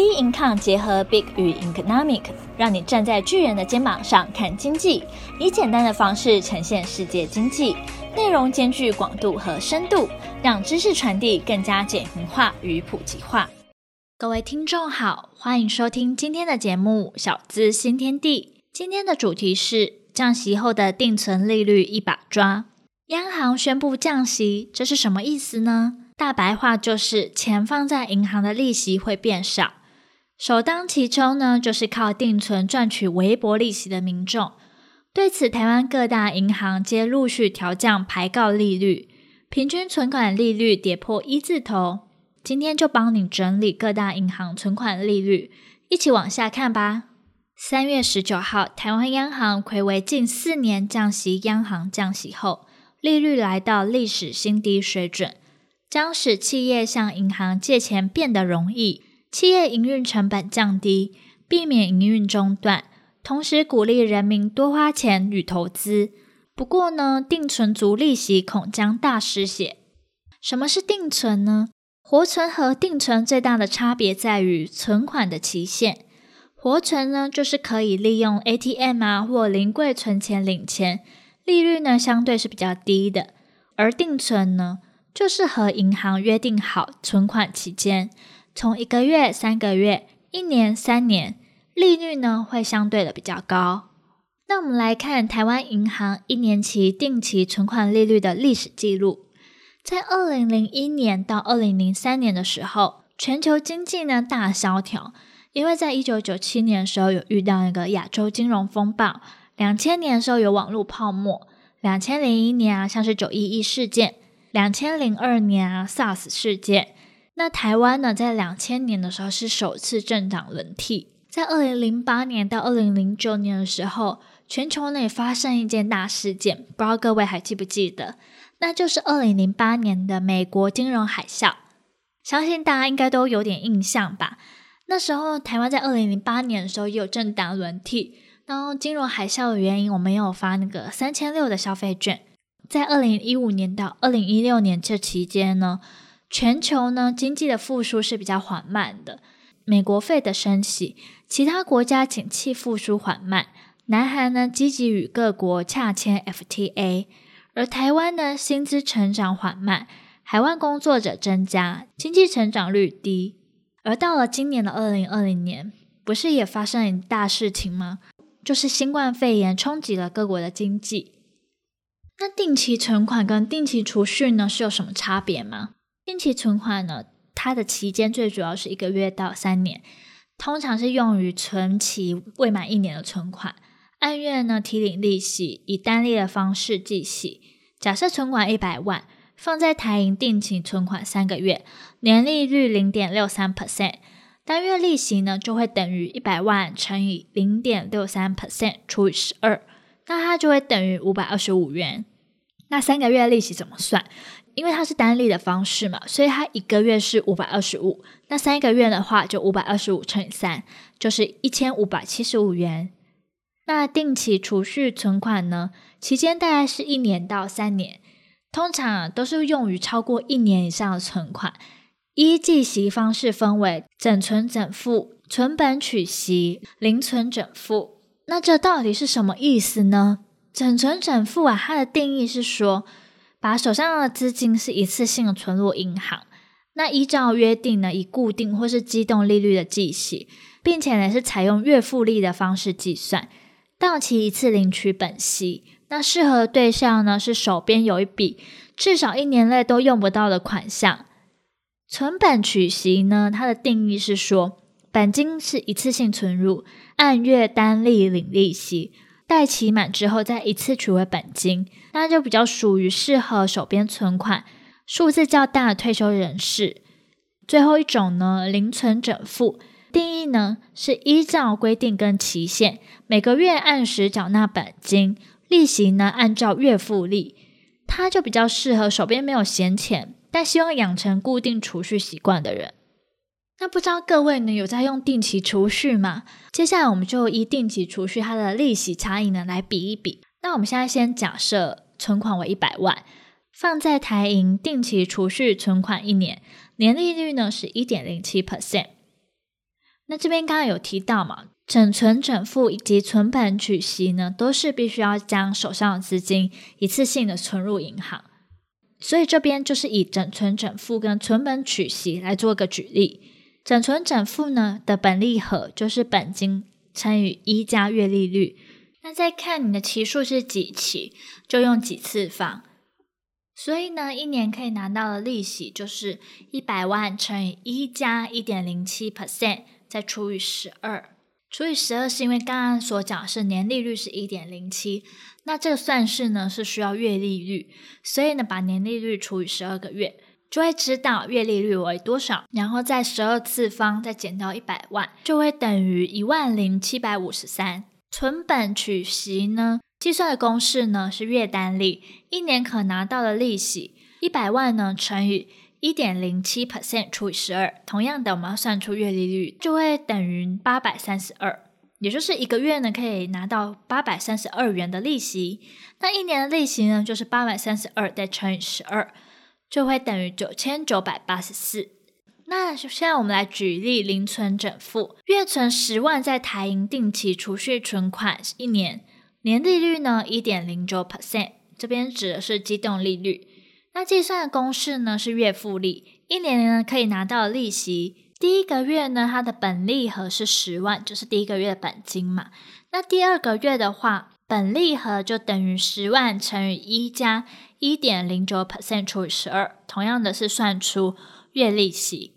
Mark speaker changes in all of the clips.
Speaker 1: B Income 结合 Big 与 Economic，让你站在巨人的肩膀上看经济，以简单的方式呈现世界经济，内容兼具广度和深度，让知识传递更加简明化与普及化。各位听众好，欢迎收听今天的节目《小资新天地》。今天的主题是降息后的定存利率一把抓。央行宣布降息，这是什么意思呢？大白话就是钱放在银行的利息会变少。首当其冲呢，就是靠定存赚取微薄利息的民众。对此，台湾各大银行皆陆续调降牌告利率，平均存款利率跌破一字头。今天就帮你整理各大银行存款利率，一起往下看吧。三月十九号，台湾央行睽违近四年降息，央行降息后，利率来到历史新低水准，将使企业向银行借钱变得容易。企业营运成本降低，避免营运中断，同时鼓励人民多花钱与投资。不过呢，定存族利息恐将大失血。什么是定存呢？活存和定存最大的差别在于存款的期限。活存呢，就是可以利用 ATM 啊或临柜存钱领钱，利率呢相对是比较低的。而定存呢，就是和银行约定好存款期间。从一个月、三个月、一年、三年，利率呢会相对的比较高。那我们来看台湾银行一年期定期存款利率的历史记录，在二零零一年到二零零三年的时候，全球经济呢大萧条，因为在一九九七年的时候有遇到一个亚洲金融风暴，两千年的时候有网络泡沫，两千零一年啊像是九一一事件，两千零二年啊 SARS 事件。那台湾呢，在两千年的时候是首次政党轮替，在二零零八年到二零零九年的时候，全球内发生一件大事件，不知道各位还记不记得？那就是二零零八年的美国金融海啸，相信大家应该都有点印象吧？那时候台湾在二零零八年的时候也有政党轮替，然后金融海啸的原因，我们也有发那个三千六的消费券，在二零一五年到二零一六年这期间呢。全球呢，经济的复苏是比较缓慢的，美国费的升息，其他国家景气复苏缓慢。南韩呢，积极与各国洽签 FTA，而台湾呢，薪资成长缓慢，海外工作者增加，经济成长率低。而到了今年的二零二零年，不是也发生一大事情吗？就是新冠肺炎冲击了各国的经济。那定期存款跟定期储蓄呢，是有什么差别吗？定期存款呢，它的期间最主要是一个月到三年，通常是用于存期未满一年的存款，按月呢提领利息，以单利的方式计息。假设存款一百万，放在台银定期存款三个月，年利率零点六三 percent，单月利息呢就会等于一百万乘以零点六三 percent 除以十二，那它就会等于五百二十五元。那三个月利息怎么算？因为它是单利的方式嘛，所以它一个月是五百二十五，那三个月的话就五百二十五乘以三，就是一千五百七十五元。那定期储蓄存款呢，期间大概是一年到三年，通常都是用于超过一年以上的存款。依计息方式分为整存整付、存本取息、零存整付。那这到底是什么意思呢？整存整付啊，它的定义是说，把手上的资金是一次性的存入银行，那依照约定呢，以固定或是机动利率的计息，并且呢是采用月复利的方式计算，到期一次领取本息。那适合的对象呢是手边有一笔至少一年内都用不到的款项。存本取息呢，它的定义是说，本金是一次性存入，按月单利领利息。待期满之后再一次取回本金，那就比较属于适合手边存款、数字较大的退休人士。最后一种呢，零存整付，定义呢是依照规定跟期限，每个月按时缴纳本金，利息呢按照月复利，它就比较适合手边没有闲钱，但希望养成固定储蓄习惯的人。那不知道各位呢有在用定期储蓄吗？接下来我们就以定期储蓄它的利息差异呢来比一比。那我们现在先假设存款为一百万，放在台银定期储蓄存款一年，年利率呢是一点零七 percent。那这边刚刚有提到嘛，整存整付以及存本取息呢，都是必须要将手上的资金一次性的存入银行。所以这边就是以整存整付跟存本取息来做个举例。整存整付呢的本利和就是本金乘以一加月利率。那再看你的期数是几期，就用几次方。所以呢，一年可以拿到的利息就是一百万乘以一加一点零七 percent。再除以十二，除以十二是因为刚刚所讲是年利率是一点零七，那这个算式呢是需要月利率，所以呢把年利率除以十二个月，就会知道月利率为多少，然后在十二次方再减掉一百万，就会等于一万零七百五十三。存本取息呢，计算的公式呢是月单利，一年可拿到的利息一百万呢乘以。一点零七 percent 除以十二，同样的，我们要算出月利率，就会等于八百三十二，也就是一个月呢可以拿到八百三十二元的利息。那一年的利息呢，就是八百三十二再乘以十二，就会等于九千九百八十四。那现在我们来举例零存整付，月存十万在台银定期储蓄存款一年，年利率呢一点零九 percent，这边指的是机动利率。那计算的公式呢是月复利，一年呢可以拿到利息，第一个月呢它的本利和是十万，就是第一个月的本金嘛。那第二个月的话，本利和就等于十万乘以一加一点零九 percent 除以十二，同样的是算出月利息，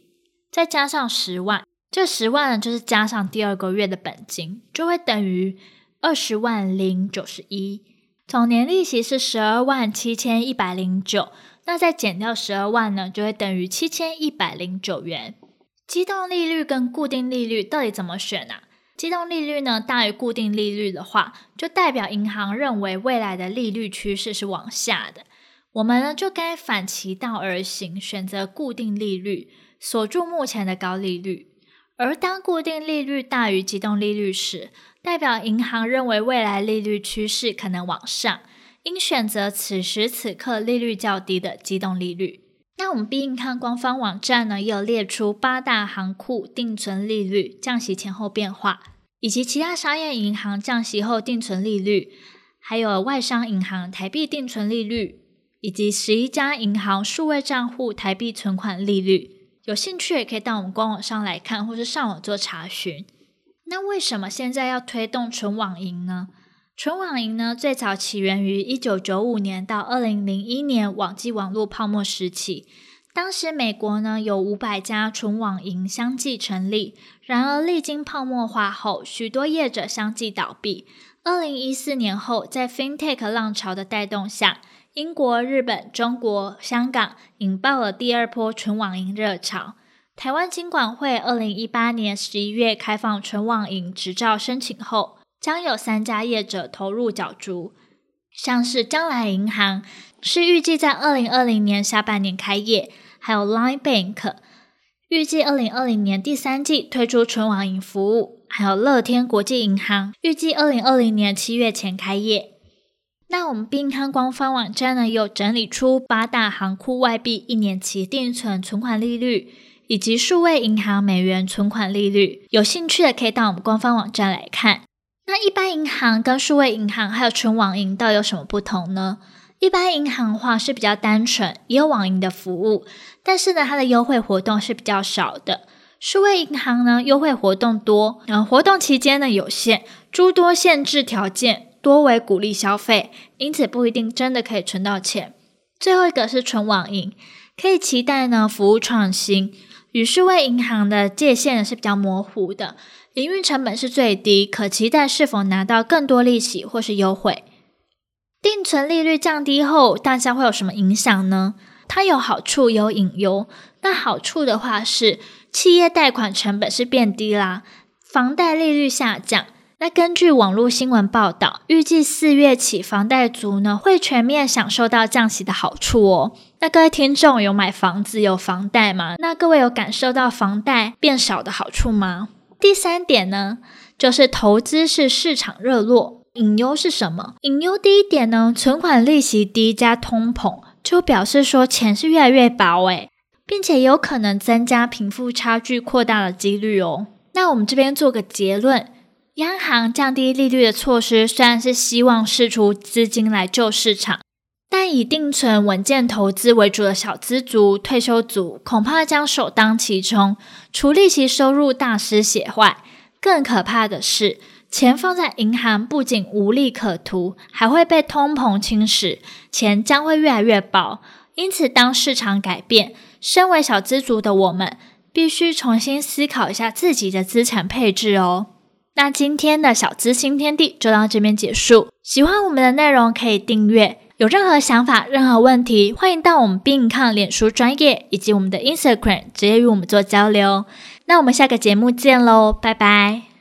Speaker 1: 再加上十万，这十万就是加上第二个月的本金，就会等于二十万零九十一。总年利息是十二万七千一百零九，那再减掉十二万呢，就会等于七千一百零九元。机动利率跟固定利率到底怎么选呢？机动利率呢大于固定利率的话，就代表银行认为未来的利率趋势是往下的，我们呢就该反其道而行，选择固定利率，锁住目前的高利率。而当固定利率大于机动利率时，代表银行认为未来利率趋势可能往上，应选择此时此刻利率较低的机动利率。那我们必应看官方网站呢，也有列出八大行库定存利率降息前后变化，以及其他商业银行降息后定存利率，还有外商银行台币定存利率，以及十一家银行数位账户台币存款利率。有兴趣也可以到我们官网上来看，或是上网做查询。那为什么现在要推动纯网银呢？纯网银呢，最早起源于一九九五年到二零零一年网际网络泡沫时期。当时美国呢有五百家纯网银相继成立，然而历经泡沫化后，许多业者相继倒闭。二零一四年后，在 FinTech 浪潮的带动下，英国、日本、中国、香港引爆了第二波纯网银热潮。台湾金管会二零一八年十一月开放纯网银执照申请后，将有三家业者投入角逐，像是将来银行是预计在二零二零年下半年开业，还有 Line Bank 预计二零二零年第三季推出纯网银服务，还有乐天国际银行预计二零二零年七月前开业。那我们币安官方网站呢，有整理出八大行库外币一年期定存存款利率。以及数位银行美元存款利率，有兴趣的可以到我们官方网站来看。那一般银行跟数位银行还有纯网银到底有什么不同呢？一般银行的话是比较单纯，也有网银的服务，但是呢，它的优惠活动是比较少的。数位银行呢，优惠活动多，然后活动期间呢有限，诸多限制条件，多为鼓励消费，因此不一定真的可以存到钱。最后一个是纯网银，可以期待呢服务创新。与数位银行的界限是比较模糊的，营运成本是最低，可期待是否拿到更多利息或是优惠。定存利率降低后，大家会有什么影响呢？它有好处，有隐忧。那好处的话是，企业贷款成本是变低啦，房贷利率下降。那根据网络新闻报道，预计四月起，房贷族呢会全面享受到降息的好处哦。那各位听众有买房子有房贷吗？那各位有感受到房贷变少的好处吗？第三点呢，就是投资是市场热络，隐忧是什么？隐忧第一点呢，存款利息低加通膨，就表示说钱是越来越薄诶，并且有可能增加贫富差距扩大的几率哦。那我们这边做个结论：央行降低利率的措施虽然是希望释出资金来救市场，以定存稳健投资为主的小资族、退休族恐怕将首当其冲，除利息收入大失血坏。更可怕的是，钱放在银行不仅无利可图，还会被通膨侵蚀，钱将会越来越薄。因此，当市场改变，身为小资族的我们，必须重新思考一下自己的资产配置哦。那今天的小资新天地就到这边结束。喜欢我们的内容可以订阅。有任何想法、任何问题，欢迎到我们病抗脸书专业以及我们的 Instagram 直接与我们做交流。那我们下个节目见喽，拜拜。